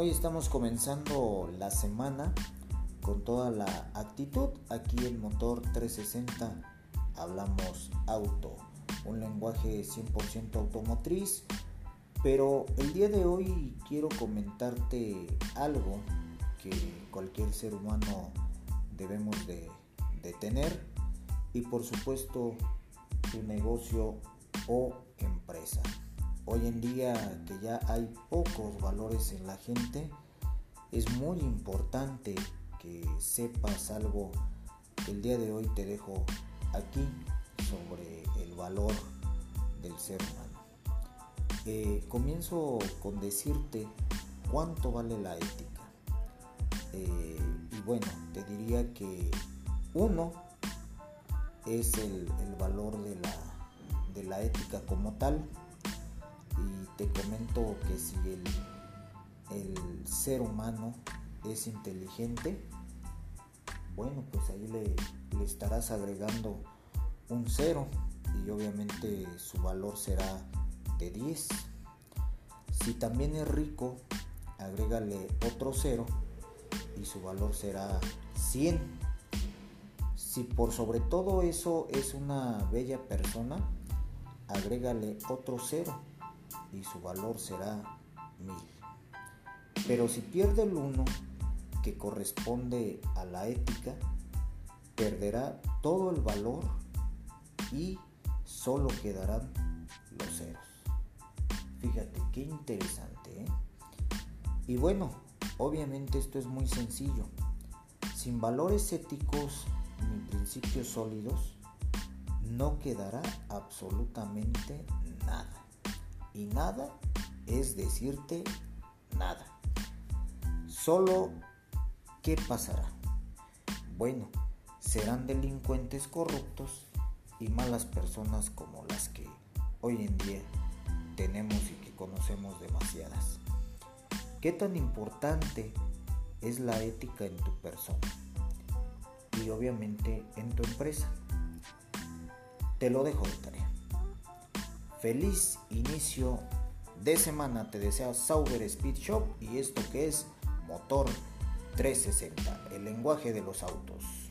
Hoy estamos comenzando la semana con toda la actitud. Aquí en Motor 360 hablamos auto, un lenguaje 100% automotriz. Pero el día de hoy quiero comentarte algo que cualquier ser humano debemos de, de tener y por supuesto tu negocio o empresa. Hoy en día que ya hay pocos valores en la gente, es muy importante que sepas algo que el día de hoy te dejo aquí sobre el valor del ser humano. Eh, comienzo con decirte cuánto vale la ética. Eh, y bueno, te diría que uno es el, valor de la, de la ética como tal te comento que si el, ser humano es inteligente, bueno, pues ahí le, le estarás agregando un cero y obviamente su valor será de 10. Si también es rico, agrégale otro cero y su valor será 100. Si por sobre todo eso es una bella persona, agrégale otro cero y su valor será mil. Pero si pierde el uno que corresponde a la ética, perderá todo el valor y solo quedarán los ceros. Fíjate, qué interesante. ¿eh? Y bueno, obviamente esto es muy sencillo. Sin valores éticos ni principios sólidos, no quedará absolutamente nada y nada es decirte nada. Solo, ¿qué pasará? Bueno, serán delincuentes corruptos y malas personas como las que hoy en día tenemos y que conocemos demasiadas. ¿Qué tan importante es la ética en tu persona? Y obviamente en tu empresa. Te lo dejo de tarea. Feliz inicio de semana te desea Sauber Speed Shop y esto que es Motor 360, el lenguaje de los autos.